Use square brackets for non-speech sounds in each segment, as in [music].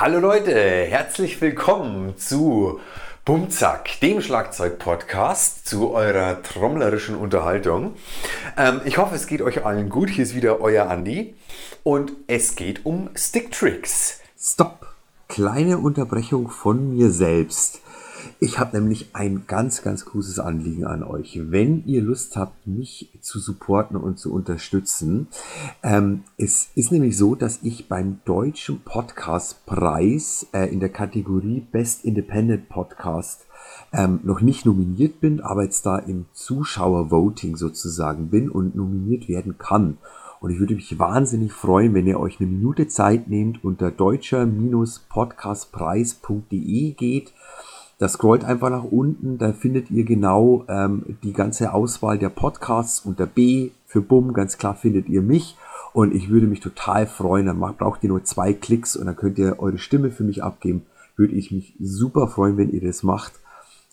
Hallo Leute, herzlich willkommen zu Bumzack, dem Schlagzeug-Podcast, zu eurer trommlerischen Unterhaltung. Ähm, ich hoffe, es geht euch allen gut. Hier ist wieder euer Andi und es geht um Sticktricks. Stopp! Kleine Unterbrechung von mir selbst. Ich habe nämlich ein ganz, ganz großes Anliegen an euch. Wenn ihr Lust habt, mich zu supporten und zu unterstützen, ähm, es ist nämlich so, dass ich beim Deutschen Podcastpreis äh, in der Kategorie Best Independent Podcast ähm, noch nicht nominiert bin, aber jetzt da im Zuschauervoting sozusagen bin und nominiert werden kann. Und ich würde mich wahnsinnig freuen, wenn ihr euch eine Minute Zeit nehmt, unter deutscher-podcastpreis.de geht da scrollt einfach nach unten, da findet ihr genau ähm, die ganze Auswahl der Podcasts unter B für Bumm, ganz klar findet ihr mich. Und ich würde mich total freuen, dann braucht ihr nur zwei Klicks und dann könnt ihr eure Stimme für mich abgeben. Würde ich mich super freuen, wenn ihr das macht.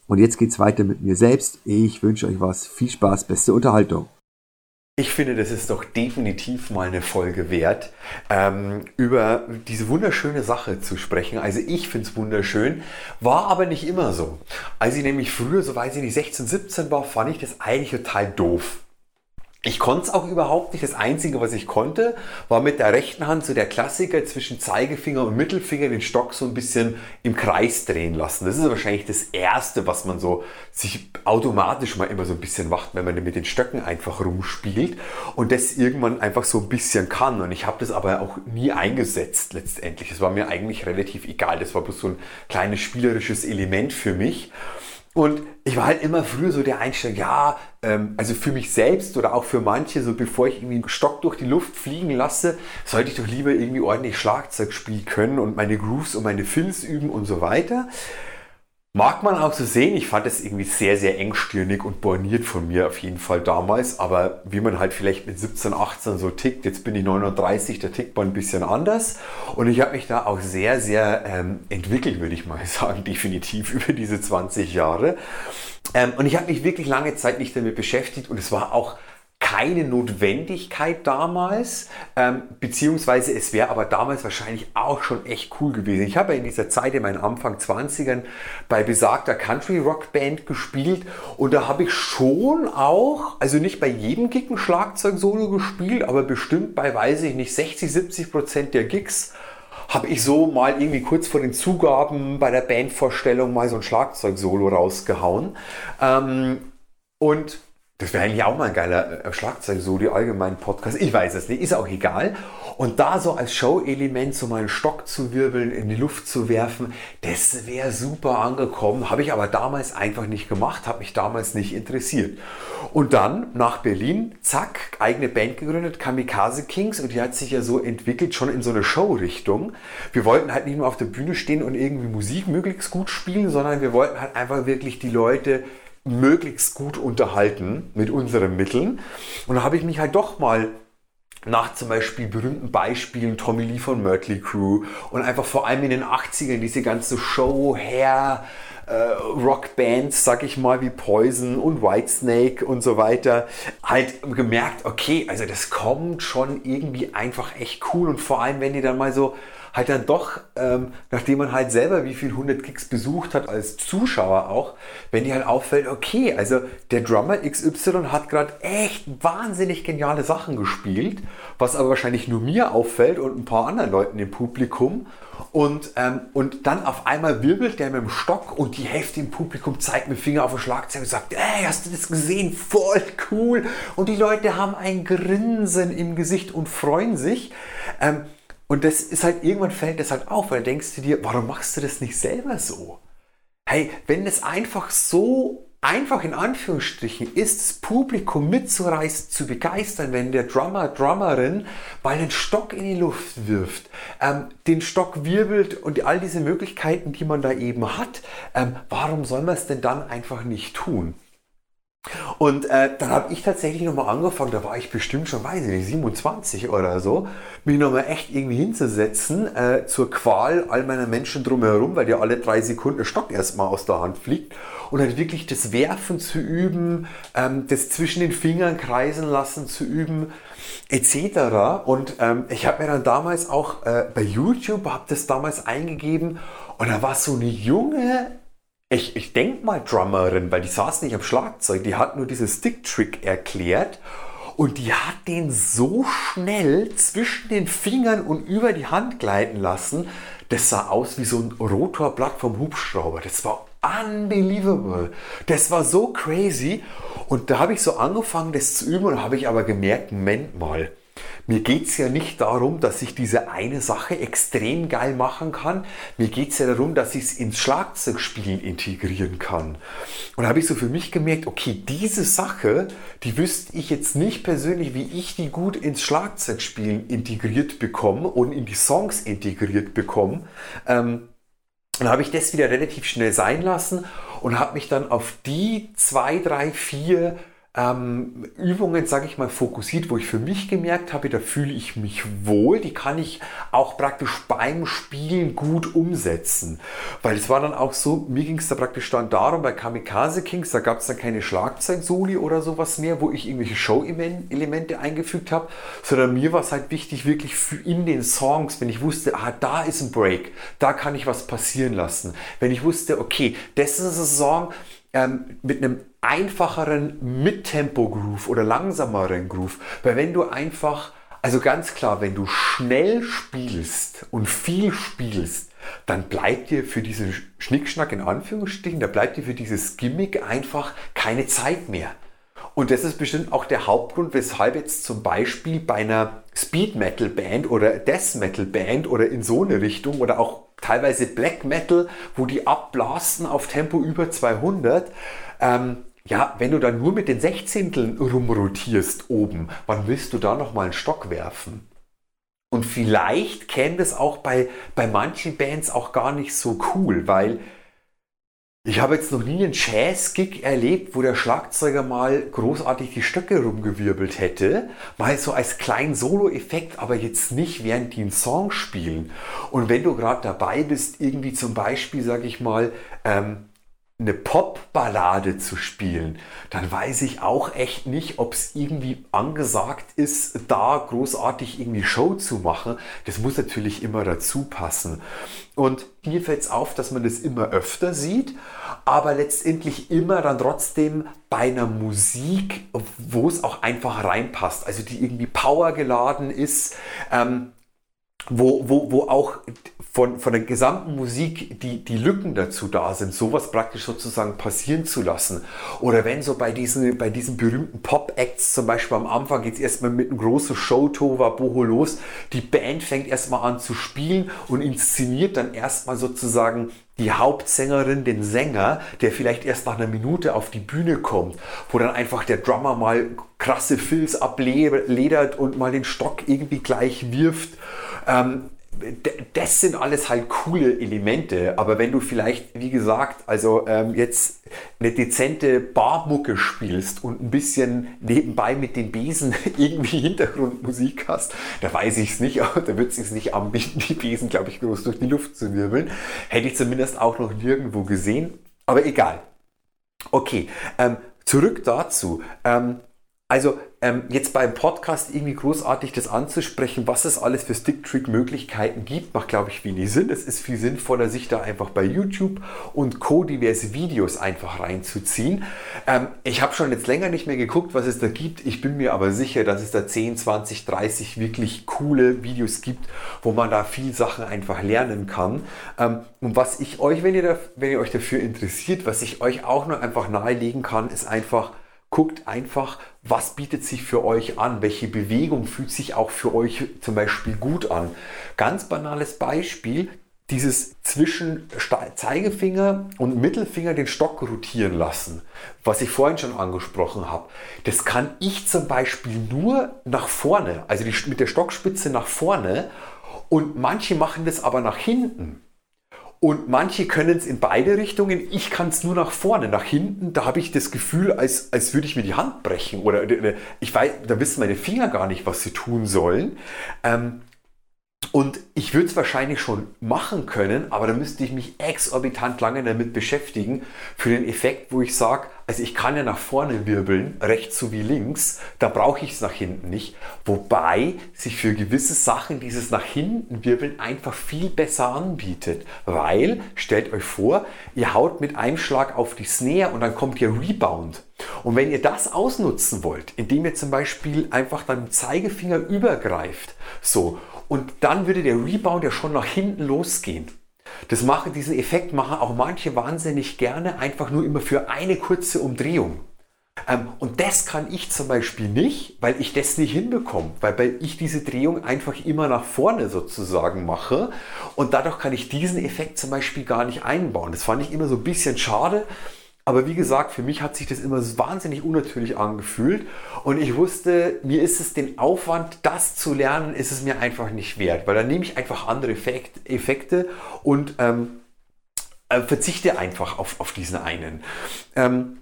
Und jetzt geht's weiter mit mir selbst. Ich wünsche euch was. Viel Spaß, beste Unterhaltung. Ich finde, das ist doch definitiv mal eine Folge wert, ähm, über diese wunderschöne Sache zu sprechen. Also ich finde es wunderschön, war aber nicht immer so. Als ich nämlich früher, so weiß ich nicht, 16, 17 war, fand ich das eigentlich total doof. Ich konnte es auch überhaupt nicht. Das Einzige, was ich konnte, war mit der rechten Hand so der Klassiker zwischen Zeigefinger und Mittelfinger den Stock so ein bisschen im Kreis drehen lassen. Das ist wahrscheinlich das Erste, was man so sich automatisch mal immer so ein bisschen macht, wenn man mit den Stöcken einfach rumspielt und das irgendwann einfach so ein bisschen kann. Und ich habe das aber auch nie eingesetzt letztendlich. Es war mir eigentlich relativ egal. Das war bloß so ein kleines spielerisches Element für mich. Und ich war halt immer früher so der Einstellung, ja, ähm, also für mich selbst oder auch für manche, so bevor ich irgendwie einen Stock durch die Luft fliegen lasse, sollte ich doch lieber irgendwie ordentlich Schlagzeug spielen können und meine Grooves und meine Fills üben und so weiter. Mag man auch so sehen, ich fand das irgendwie sehr, sehr engstirnig und borniert von mir auf jeden Fall damals, aber wie man halt vielleicht mit 17, 18 so tickt, jetzt bin ich 39, da tickt man ein bisschen anders. Und ich habe mich da auch sehr, sehr ähm, entwickelt, würde ich mal [laughs] sagen, definitiv über diese 20 Jahre. Ähm, und ich habe mich wirklich lange Zeit nicht damit beschäftigt. Und es war auch keine Notwendigkeit damals, ähm, beziehungsweise es wäre aber damals wahrscheinlich auch schon echt cool gewesen. Ich habe in dieser Zeit, in meinen Anfang 20ern, bei besagter Country Rock Band gespielt und da habe ich schon auch, also nicht bei jedem Gig ein Schlagzeug-Solo gespielt, aber bestimmt bei, weiß ich nicht, 60, 70 Prozent der Gigs habe ich so mal irgendwie kurz vor den Zugaben bei der Bandvorstellung mal so ein Schlagzeug-Solo rausgehauen. Ähm, und das wäre eigentlich auch mal ein geiler äh, Schlagzeug, so die allgemeinen Podcasts. Ich weiß es nicht, ist auch egal. Und da so als Show-Element so mal einen Stock zu wirbeln, in die Luft zu werfen, das wäre super angekommen. Habe ich aber damals einfach nicht gemacht, habe mich damals nicht interessiert. Und dann nach Berlin, zack, eigene Band gegründet, Kamikaze Kings. Und die hat sich ja so entwickelt, schon in so eine Show-Richtung. Wir wollten halt nicht nur auf der Bühne stehen und irgendwie Musik möglichst gut spielen, sondern wir wollten halt einfach wirklich die Leute möglichst gut unterhalten mit unseren Mitteln. Und da habe ich mich halt doch mal nach zum Beispiel berühmten Beispielen Tommy Lee von Mötley Crew und einfach vor allem in den 80ern diese ganze Show, Hair, äh, Rockbands, sag ich mal, wie Poison und Whitesnake und so weiter, halt gemerkt, okay, also das kommt schon irgendwie einfach echt cool und vor allem, wenn die dann mal so halt dann doch, ähm, nachdem man halt selber wie viel 100 Gigs besucht hat, als Zuschauer auch, wenn die halt auffällt, okay, also der Drummer XY hat gerade echt wahnsinnig geniale Sachen gespielt, was aber wahrscheinlich nur mir auffällt und ein paar anderen Leuten im Publikum. Und, ähm, und dann auf einmal wirbelt der mit dem Stock und die Hälfte im Publikum zeigt mit dem Finger auf den Schlagzeug und sagt, ey, hast du das gesehen? Voll cool. Und die Leute haben ein Grinsen im Gesicht und freuen sich. Ähm, und das ist halt, irgendwann fällt das halt auf, weil denkst du dir, warum machst du das nicht selber so? Hey, wenn es einfach so einfach in Anführungsstrichen ist, das Publikum mitzureißen, zu begeistern, wenn der Drummer, Drummerin mal einen Stock in die Luft wirft, ähm, den Stock wirbelt und all diese Möglichkeiten, die man da eben hat, ähm, warum soll man es denn dann einfach nicht tun? Und äh, dann habe ich tatsächlich nochmal angefangen, da war ich bestimmt schon, weiß ich nicht, 27 oder so, mich nochmal echt irgendwie hinzusetzen äh, zur Qual all meiner Menschen drumherum, weil dir alle drei Sekunden Stock erstmal aus der Hand fliegt und halt wirklich das Werfen zu üben, ähm, das zwischen den Fingern kreisen lassen zu üben, etc. Und ähm, ich habe mir dann damals auch äh, bei YouTube, habe das damals eingegeben und da war so eine junge, ich, ich denke mal Drummerin, weil die saß nicht am Schlagzeug, die hat nur diesen Stick-Trick erklärt und die hat den so schnell zwischen den Fingern und über die Hand gleiten lassen, das sah aus wie so ein Rotorblatt vom Hubschrauber. Das war unbelievable. Das war so crazy. Und da habe ich so angefangen, das zu üben und habe ich aber gemerkt, Moment mal, mir geht es ja nicht darum, dass ich diese eine Sache extrem geil machen kann. Mir geht es ja darum, dass ich es ins Schlagzeugspielen integrieren kann. Und da habe ich so für mich gemerkt, okay, diese Sache, die wüsste ich jetzt nicht persönlich, wie ich die gut ins Schlagzeugspielen integriert bekomme und in die Songs integriert bekomme. Ähm, dann habe ich das wieder relativ schnell sein lassen und habe mich dann auf die zwei, drei, vier ähm, Übungen, sage ich mal, fokussiert, wo ich für mich gemerkt habe, da fühle ich mich wohl, die kann ich auch praktisch beim Spielen gut umsetzen. Weil es war dann auch so, mir ging es da praktisch dann darum, bei Kamikaze Kings, da gab es dann keine Schlagzeugsoli oder sowas mehr, wo ich irgendwelche Show-Elemente eingefügt habe, sondern mir war es halt wichtig, wirklich in den Songs, wenn ich wusste, ah, da ist ein Break, da kann ich was passieren lassen. Wenn ich wusste, okay, das ist ein Song, ähm, mit einem einfacheren Mittempo-Groove oder langsameren Groove. Weil wenn du einfach, also ganz klar, wenn du schnell spielst und viel spielst, dann bleibt dir für diesen Schnickschnack in Anführungsstrichen, da bleibt dir für dieses Gimmick einfach keine Zeit mehr. Und das ist bestimmt auch der Hauptgrund, weshalb jetzt zum Beispiel bei einer Speed Metal Band oder Death Metal Band oder in so eine Richtung oder auch teilweise Black Metal, wo die abblasten auf Tempo über 200, ähm, ja, wenn du dann nur mit den Sechzehnteln rumrotierst oben, wann willst du da nochmal einen Stock werfen? Und vielleicht käme das auch bei, bei manchen Bands auch gar nicht so cool, weil ich habe jetzt noch nie einen Jazz-Gig erlebt, wo der Schlagzeuger mal großartig die Stöcke rumgewirbelt hätte. Mal so als kleinen Solo-Effekt, aber jetzt nicht während die einen Song spielen. Und wenn du gerade dabei bist, irgendwie zum Beispiel, sag ich mal, ähm, eine Pop-Ballade zu spielen, dann weiß ich auch echt nicht, ob es irgendwie angesagt ist, da großartig irgendwie Show zu machen. Das muss natürlich immer dazu passen. Und mir fällt es auf, dass man das immer öfter sieht, aber letztendlich immer dann trotzdem bei einer Musik, wo es auch einfach reinpasst, also die irgendwie powergeladen ist, ähm, wo, wo, wo auch von, von der gesamten Musik die, die Lücken dazu da sind, sowas praktisch sozusagen passieren zu lassen. Oder wenn so bei diesen, bei diesen berühmten Pop-Acts zum Beispiel am Anfang geht es erstmal mit einem großen Show-Tova Boho los, die Band fängt erstmal an zu spielen und inszeniert dann erstmal sozusagen die Hauptsängerin, den Sänger, der vielleicht erst nach einer Minute auf die Bühne kommt, wo dann einfach der Drummer mal krasse Filz abledert und mal den Stock irgendwie gleich wirft. Ähm, das sind alles halt coole Elemente, aber wenn du vielleicht, wie gesagt, also ähm, jetzt eine dezente Barmucke spielst und ein bisschen nebenbei mit den Besen [laughs] irgendwie Hintergrundmusik hast, da weiß ich es nicht, [laughs] aber da wird es sich nicht anbieten, die Besen, glaube ich, groß durch die Luft zu wirbeln. Hätte ich zumindest auch noch nirgendwo gesehen, aber egal. Okay, ähm, zurück dazu. Ähm, also ähm, jetzt beim Podcast irgendwie großartig das anzusprechen, was es alles für Stick-Trick-Möglichkeiten gibt, macht, glaube ich, wenig Sinn. Es ist viel sinnvoller, sich da einfach bei YouTube und Co. diverse Videos einfach reinzuziehen. Ähm, ich habe schon jetzt länger nicht mehr geguckt, was es da gibt. Ich bin mir aber sicher, dass es da 10, 20, 30 wirklich coole Videos gibt, wo man da viel Sachen einfach lernen kann. Ähm, und was ich euch, wenn ihr, da, wenn ihr euch dafür interessiert, was ich euch auch nur einfach nahelegen kann, ist einfach, guckt einfach, was bietet sich für euch an, welche Bewegung fühlt sich auch für euch zum Beispiel gut an. Ganz banales Beispiel, dieses zwischen Zeigefinger und Mittelfinger den Stock rotieren lassen, was ich vorhin schon angesprochen habe, das kann ich zum Beispiel nur nach vorne, also die, mit der Stockspitze nach vorne und manche machen das aber nach hinten. Und manche können es in beide Richtungen. Ich kann es nur nach vorne, nach hinten. Da habe ich das Gefühl, als, als würde ich mir die Hand brechen. Oder ich weiß, da wissen meine Finger gar nicht, was sie tun sollen. Ähm, und ich würde es wahrscheinlich schon machen können, aber da müsste ich mich exorbitant lange damit beschäftigen für den Effekt, wo ich sage, also ich kann ja nach vorne wirbeln, rechts sowie links, da brauche ich es nach hinten nicht. Wobei sich für gewisse Sachen dieses nach hinten wirbeln einfach viel besser anbietet. Weil, stellt euch vor, ihr haut mit einem Schlag auf die Snare und dann kommt ihr Rebound. Und wenn ihr das ausnutzen wollt, indem ihr zum Beispiel einfach mit Zeigefinger übergreift, so, und dann würde der Rebound ja schon nach hinten losgehen. Das machen, diesen Effekt machen auch manche wahnsinnig gerne, einfach nur immer für eine kurze Umdrehung. Ähm, und das kann ich zum Beispiel nicht, weil ich das nicht hinbekomme, weil, weil ich diese Drehung einfach immer nach vorne sozusagen mache und dadurch kann ich diesen Effekt zum Beispiel gar nicht einbauen. Das fand ich immer so ein bisschen schade, aber wie gesagt, für mich hat sich das immer wahnsinnig unnatürlich angefühlt. Und ich wusste, mir ist es den Aufwand, das zu lernen, ist es mir einfach nicht wert, weil dann nehme ich einfach andere Effekte und ähm, äh, verzichte einfach auf, auf diesen einen. Ähm,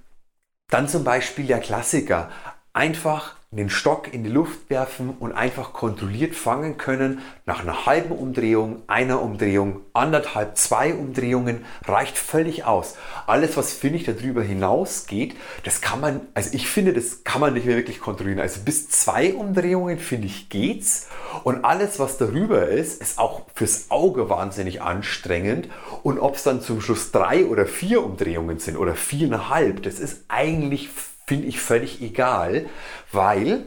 dann zum Beispiel der Klassiker, einfach den Stock in die Luft werfen und einfach kontrolliert fangen können. Nach einer halben Umdrehung, einer Umdrehung, anderthalb, zwei Umdrehungen reicht völlig aus. Alles, was finde ich darüber hinausgeht, das kann man, also ich finde, das kann man nicht mehr wirklich kontrollieren. Also bis zwei Umdrehungen finde ich geht's und alles, was darüber ist, ist auch fürs Auge wahnsinnig anstrengend. Und ob es dann zum Schluss drei oder vier Umdrehungen sind oder viereinhalb, das ist eigentlich finde ich völlig egal, weil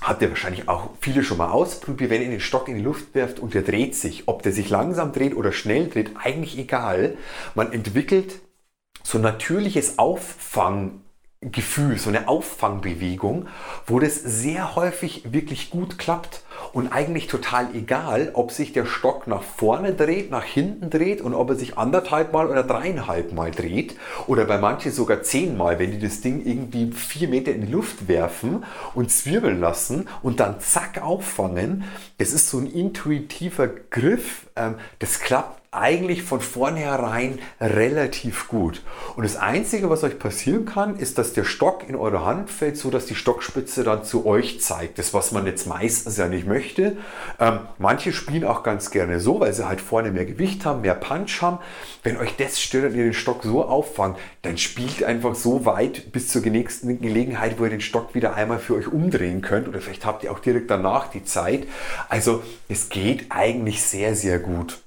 habt ihr wahrscheinlich auch viele schon mal ausprobiert, wenn ihr den Stock in die Luft werft und der dreht sich, ob der sich langsam dreht oder schnell dreht, eigentlich egal. Man entwickelt so natürliches Auffang Gefühl, so eine Auffangbewegung, wo das sehr häufig wirklich gut klappt und eigentlich total egal, ob sich der Stock nach vorne dreht, nach hinten dreht und ob er sich anderthalb Mal oder dreieinhalb Mal dreht oder bei manchen sogar zehnmal, wenn die das Ding irgendwie vier Meter in die Luft werfen und zwirbeln lassen und dann zack auffangen. Das ist so ein intuitiver Griff, ähm, das klappt eigentlich von vornherein relativ gut. Und das Einzige, was euch passieren kann, ist, dass der Stock in eure Hand fällt, so dass die Stockspitze dann zu euch zeigt. Das, was man jetzt meistens ja nicht möchte. Ähm, manche spielen auch ganz gerne so, weil sie halt vorne mehr Gewicht haben, mehr Punch haben. Wenn euch das stört und ihr den Stock so auffangt, dann spielt einfach so weit bis zur nächsten Gelegenheit, wo ihr den Stock wieder einmal für euch umdrehen könnt. Oder vielleicht habt ihr auch direkt danach die Zeit. Also es geht eigentlich sehr, sehr gut.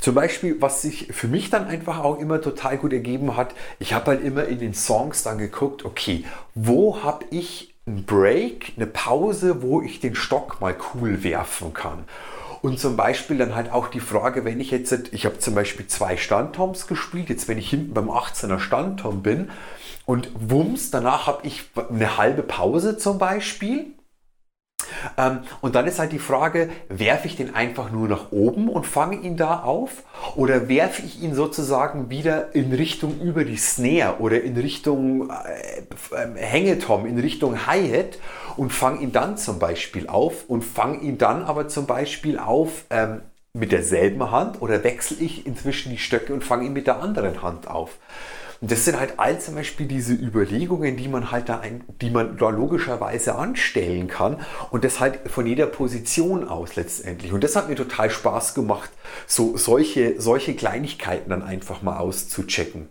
Zum Beispiel, was sich für mich dann einfach auch immer total gut ergeben hat, ich habe halt immer in den Songs dann geguckt, okay, wo habe ich einen Break, eine Pause, wo ich den Stock mal cool werfen kann. Und zum Beispiel dann halt auch die Frage, wenn ich jetzt, ich habe zum Beispiel zwei Standtoms gespielt, jetzt wenn ich hinten beim 18er Standtom bin und wumms, danach habe ich eine halbe Pause zum Beispiel und dann ist halt die Frage, werfe ich den einfach nur nach oben und fange ihn da auf oder werfe ich ihn sozusagen wieder in Richtung über die Snare oder in Richtung äh, äh, Hängetom, in Richtung Hi-Hat und fange ihn dann zum Beispiel auf und fange ihn dann aber zum Beispiel auf ähm, mit derselben Hand oder wechsle ich inzwischen die Stöcke und fange ihn mit der anderen Hand auf. Und das sind halt all zum Beispiel diese Überlegungen, die man halt da, ein, die man da logischerweise anstellen kann und das halt von jeder Position aus letztendlich. Und das hat mir total Spaß gemacht, so solche, solche Kleinigkeiten dann einfach mal auszuchecken.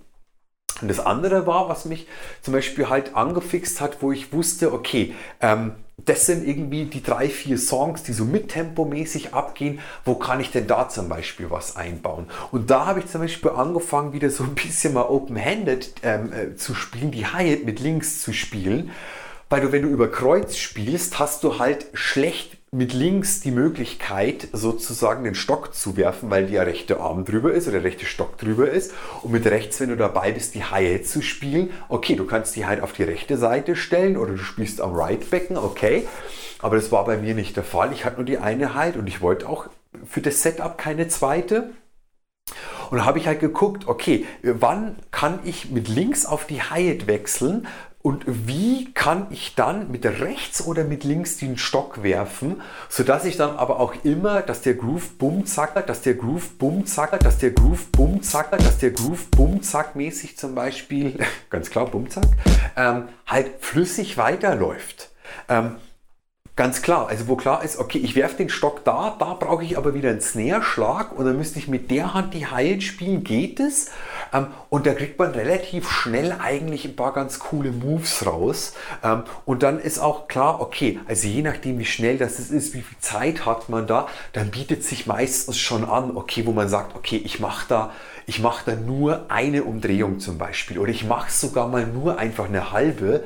Und das andere war, was mich zum Beispiel halt angefixt hat, wo ich wusste, okay, ähm, das sind irgendwie die drei, vier Songs, die so mittempomäßig abgehen. Wo kann ich denn da zum Beispiel was einbauen? Und da habe ich zum Beispiel angefangen, wieder so ein bisschen mal open-handed ähm, äh, zu spielen, die Hi-Hat mit links zu spielen. Weil du, wenn du über Kreuz spielst, hast du halt schlecht mit links die Möglichkeit, sozusagen den Stock zu werfen, weil der rechte Arm drüber ist oder der rechte Stock drüber ist. Und mit rechts, wenn du dabei bist, die Hi-Hat zu spielen, okay, du kannst die halt auf die rechte Seite stellen oder du spielst am Right-Becken, okay. Aber das war bei mir nicht der Fall. Ich hatte nur die eine Hi-Hat und ich wollte auch für das Setup keine zweite. Und da habe ich halt geguckt, okay, wann kann ich mit links auf die Hi-Hat wechseln und wie kann ich dann mit rechts oder mit links den Stock werfen, sodass ich dann aber auch immer, dass der Groove bumm zackert, dass der Groove bumm zackert, dass der Groove bumm zackert, dass der Groove bumm zack mäßig zum Beispiel, [laughs] ganz klar bumm zack, ähm, halt flüssig weiterläuft. Ähm, Ganz klar, also wo klar ist, okay, ich werfe den Stock da, da brauche ich aber wieder einen Snare-Schlag und dann müsste ich mit der Hand die Hi-Hat spielen, geht es? Ähm, und da kriegt man relativ schnell eigentlich ein paar ganz coole Moves raus. Ähm, und dann ist auch klar, okay, also je nachdem wie schnell das ist, wie viel Zeit hat man da, dann bietet sich meistens schon an, okay, wo man sagt, okay, ich mache da ich mache da nur eine Umdrehung zum Beispiel oder ich mache sogar mal nur einfach eine halbe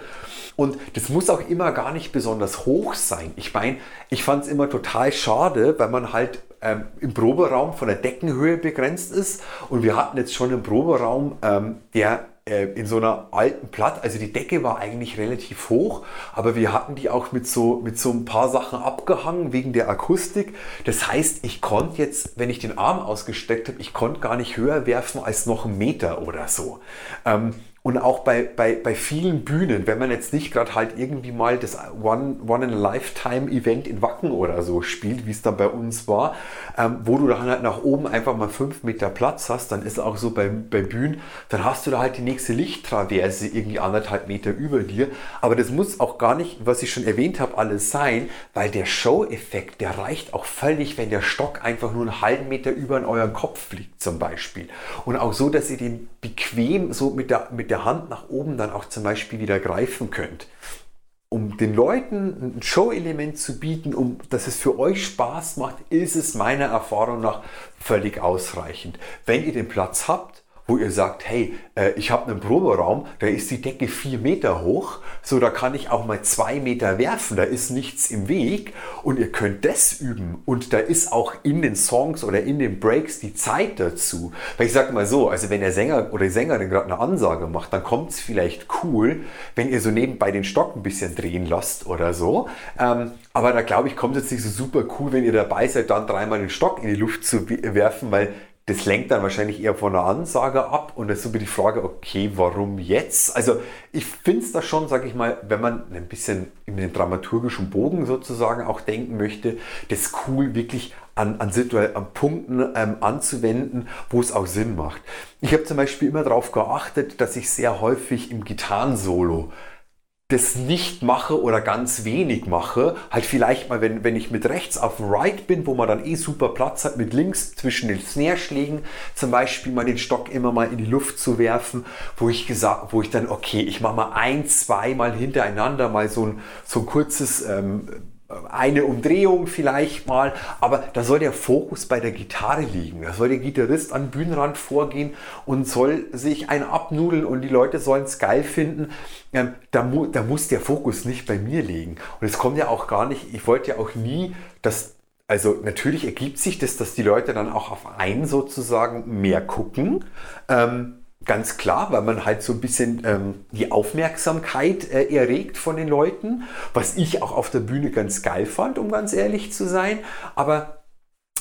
und das muss auch immer gar nicht besonders hoch sein. Ich meine, ich fand es immer total schade, weil man halt ähm, im Proberaum von der Deckenhöhe begrenzt ist. Und wir hatten jetzt schon einen Proberaum, ähm, der äh, in so einer alten Platte, also die Decke war eigentlich relativ hoch, aber wir hatten die auch mit so, mit so ein paar Sachen abgehangen wegen der Akustik. Das heißt, ich konnte jetzt, wenn ich den Arm ausgesteckt habe, ich konnte gar nicht höher werfen als noch einen Meter oder so. Ähm, und auch bei, bei, bei vielen Bühnen, wenn man jetzt nicht gerade halt irgendwie mal das One, One in Wacken oder so spielt, wie es dann bei uns war, ähm, wo du dann halt nach oben einfach mal fünf Meter Platz hast, dann ist auch so bei, bei Bühnen, dann hast du da halt die nächste Lichttraverse irgendwie anderthalb Meter über dir. Aber das muss auch gar nicht, was ich schon erwähnt habe, alles sein, weil der Show-Effekt, der reicht auch völlig, wenn der Stock einfach nur einen halben Meter über in euren Kopf fliegt zum Beispiel. Und auch so, dass ihr den bequem so mit der, mit der Hand nach oben dann auch zum Beispiel wieder greifen könnt. Um den Leuten ein Show-Element zu bieten, um dass es für euch Spaß macht, ist es meiner Erfahrung nach völlig ausreichend. Wenn ihr den Platz habt, wo ihr sagt, hey, äh, ich habe einen Proberaum, da ist die Decke vier Meter hoch, so da kann ich auch mal zwei Meter werfen, da ist nichts im Weg und ihr könnt das üben und da ist auch in den Songs oder in den Breaks die Zeit dazu. Weil ich sage mal so, also wenn der Sänger oder die Sängerin gerade eine Ansage macht, dann kommt es vielleicht cool, wenn ihr so nebenbei den Stock ein bisschen drehen lasst oder so. Ähm, aber da glaube ich, kommt es jetzt nicht so super cool, wenn ihr dabei seid, dann dreimal den Stock in die Luft zu werfen, weil das lenkt dann wahrscheinlich eher von der Ansage ab und das ist so die Frage, okay, warum jetzt? Also ich finde es da schon, sage ich mal, wenn man ein bisschen in den dramaturgischen Bogen sozusagen auch denken möchte, das cool wirklich an, an, an Punkten ähm, anzuwenden, wo es auch Sinn macht. Ich habe zum Beispiel immer darauf geachtet, dass ich sehr häufig im Gitarrensolo das nicht mache oder ganz wenig mache, halt vielleicht mal, wenn, wenn ich mit rechts auf Right bin, wo man dann eh super Platz hat, mit links zwischen den Snare-Schlägen zum Beispiel mal den Stock immer mal in die Luft zu werfen, wo ich gesagt, wo ich dann, okay, ich mache mal ein, zwei Mal hintereinander mal so ein, so ein kurzes ähm, eine Umdrehung vielleicht mal, aber da soll der Fokus bei der Gitarre liegen. Da soll der Gitarrist an den Bühnenrand vorgehen und soll sich ein abnudeln und die Leute sollen es geil finden. Ähm, da, mu da muss der Fokus nicht bei mir liegen. Und es kommt ja auch gar nicht, ich wollte ja auch nie, dass also natürlich ergibt sich das, dass die Leute dann auch auf einen sozusagen mehr gucken. Ähm, Ganz klar, weil man halt so ein bisschen ähm, die Aufmerksamkeit äh, erregt von den Leuten, was ich auch auf der Bühne ganz geil fand, um ganz ehrlich zu sein. Aber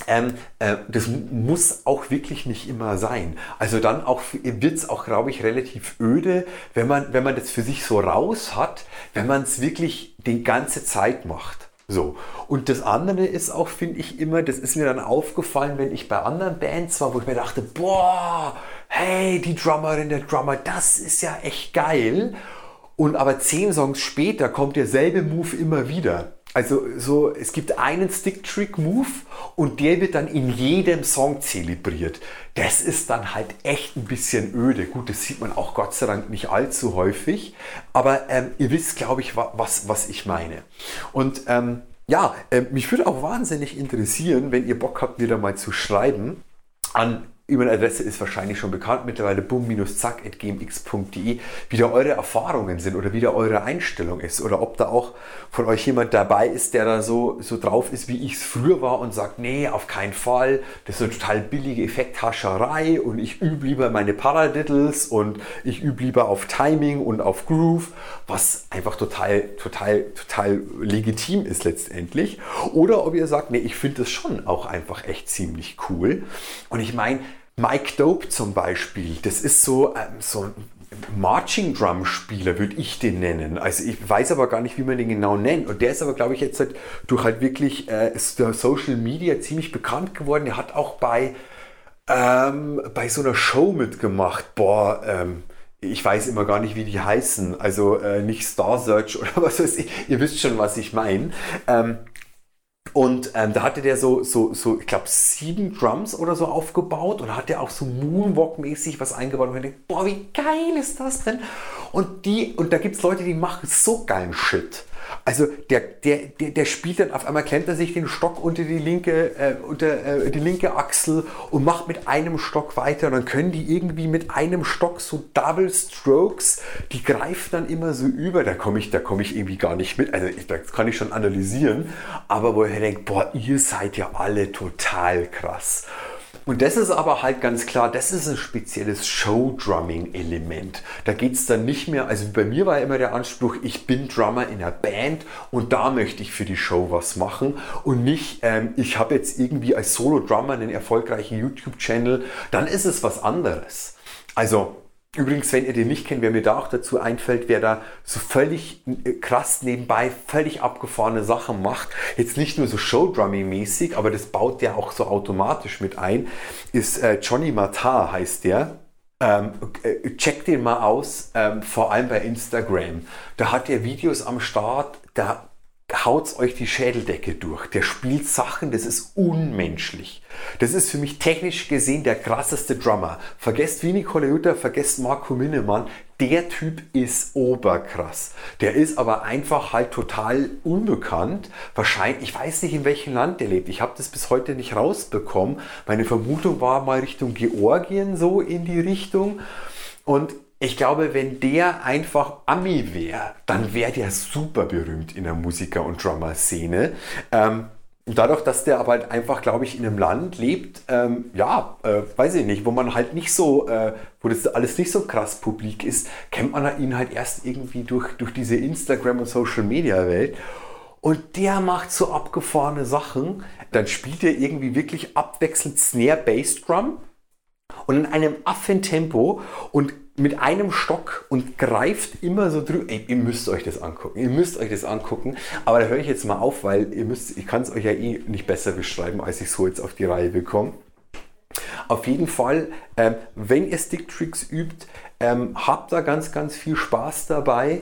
ähm, äh, das muss auch wirklich nicht immer sein. Also dann auch wird es auch, glaube ich, relativ öde, wenn man, wenn man das für sich so raus hat, wenn man es wirklich die ganze Zeit macht. So. Und das andere ist auch, finde ich immer, das ist mir dann aufgefallen, wenn ich bei anderen Bands war, wo ich mir dachte, boah, hey, die Drummerin, der Drummer, das ist ja echt geil. Und aber zehn Songs später kommt derselbe Move immer wieder. Also so, es gibt einen Stick-Trick-Move und der wird dann in jedem Song zelebriert. Das ist dann halt echt ein bisschen öde. Gut, das sieht man auch Gott sei Dank nicht allzu häufig. Aber ähm, ihr wisst, glaube ich, was, was ich meine. Und ähm, ja, äh, mich würde auch wahnsinnig interessieren, wenn ihr Bock habt, wieder mal zu schreiben an E-Mail-Adresse ist wahrscheinlich schon bekannt mittlerweile boom-zack.gmx.de, wie da eure Erfahrungen sind oder wie da eure Einstellung ist oder ob da auch von euch jemand dabei ist, der da so, so drauf ist, wie ich es früher war und sagt, nee, auf keinen Fall, das ist eine total billige Effekthascherei und ich übe lieber meine Paradiddles und ich übe lieber auf Timing und auf Groove, was einfach total, total, total legitim ist letztendlich. Oder ob ihr sagt, nee, ich finde das schon auch einfach echt ziemlich cool. Und ich meine, Mike Dope zum Beispiel, das ist so, ähm, so ein Marching Drum Spieler, würde ich den nennen. Also ich weiß aber gar nicht, wie man den genau nennt. Und der ist aber, glaube ich, jetzt halt durch halt wirklich äh, Social Media ziemlich bekannt geworden. Er hat auch bei, ähm, bei so einer Show mitgemacht. Boah, ähm, ich weiß immer gar nicht, wie die heißen. Also äh, nicht Star Search [laughs] oder was weiß ich. Ihr wisst schon, was ich meine. Ähm, und ähm, da hatte der so, so, so ich glaube, sieben Drums oder so aufgebaut und hat der auch so Moonwalk-mäßig was eingebaut. Und ich denke, boah, wie geil ist das denn? Und, die, und da gibt es Leute, die machen so geilen Shit. Also der, der, der, der spielt dann auf einmal klemmt er sich den Stock unter die linke, äh, unter äh, die linke Achsel und macht mit einem Stock weiter. Und dann können die irgendwie mit einem Stock so Double Strokes, die greifen dann immer so über. Da komme ich, da komme ich irgendwie gar nicht mit. Also ich, das kann ich schon analysieren. Aber wo ich denke, boah, ihr seid ja alle total krass. Und das ist aber halt ganz klar, das ist ein spezielles Show-Drumming-Element. Da geht es dann nicht mehr, also bei mir war immer der Anspruch, ich bin Drummer in einer Band und da möchte ich für die Show was machen und nicht, ähm, ich habe jetzt irgendwie als Solo-Drummer einen erfolgreichen YouTube-Channel, dann ist es was anderes. Also Übrigens, wenn ihr den nicht kennt, wer mir da auch dazu einfällt, wer da so völlig äh, krass nebenbei völlig abgefahrene Sachen macht, jetzt nicht nur so Showdrumming-mäßig, aber das baut der auch so automatisch mit ein, ist äh, Johnny Matar heißt der. Ähm, äh, checkt den mal aus, ähm, vor allem bei Instagram. Da hat er Videos am Start, da haut euch die Schädeldecke durch. Der spielt Sachen, das ist unmenschlich. Das ist für mich technisch gesehen der krasseste Drummer. Vergesst Vinny Colaiuta, vergesst Marco Minnemann. Der Typ ist oberkrass. Der ist aber einfach halt total unbekannt. Wahrscheinlich, ich weiß nicht, in welchem Land der lebt. Ich habe das bis heute nicht rausbekommen. Meine Vermutung war mal Richtung Georgien so in die Richtung. Und ich glaube, wenn der einfach Ami wäre, dann wäre der super berühmt in der Musiker- und Drummer-Szene. Ähm, dadurch, dass der aber halt einfach, glaube ich, in einem Land lebt, ähm, ja, äh, weiß ich nicht, wo man halt nicht so, äh, wo das alles nicht so krass publik ist, kennt man ihn halt erst irgendwie durch, durch diese Instagram- und Social-Media-Welt. Und der macht so abgefahrene Sachen. Dann spielt er irgendwie wirklich abwechselnd Snare, Bass, Drum und in einem Affentempo und mit einem Stock und greift immer so drüber. Ihr müsst euch das angucken. Ihr müsst euch das angucken. Aber da höre ich jetzt mal auf, weil ihr müsst, ich kann es euch ja eh nicht besser beschreiben, als ich so jetzt auf die Reihe bekomme. Auf jeden Fall, ähm, wenn ihr Sticktricks übt, ähm, habt da ganz, ganz viel Spaß dabei.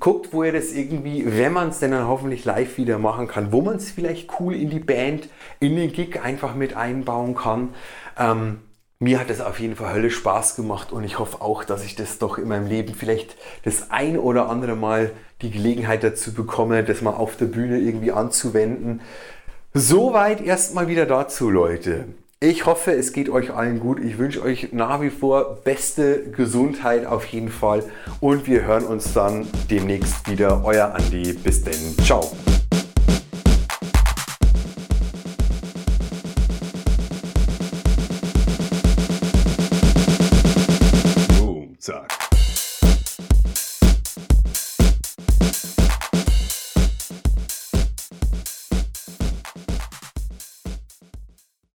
Guckt, wo ihr das irgendwie, wenn man es denn dann hoffentlich live wieder machen kann, wo man es vielleicht cool in die Band, in den Gig einfach mit einbauen kann. Ähm, mir hat es auf jeden Fall Hölle Spaß gemacht und ich hoffe auch, dass ich das doch in meinem Leben vielleicht das ein oder andere Mal die Gelegenheit dazu bekomme, das mal auf der Bühne irgendwie anzuwenden. Soweit erstmal wieder dazu, Leute. Ich hoffe, es geht euch allen gut. Ich wünsche euch nach wie vor beste Gesundheit auf jeden Fall und wir hören uns dann demnächst wieder. Euer Andi. Bis denn. Ciao.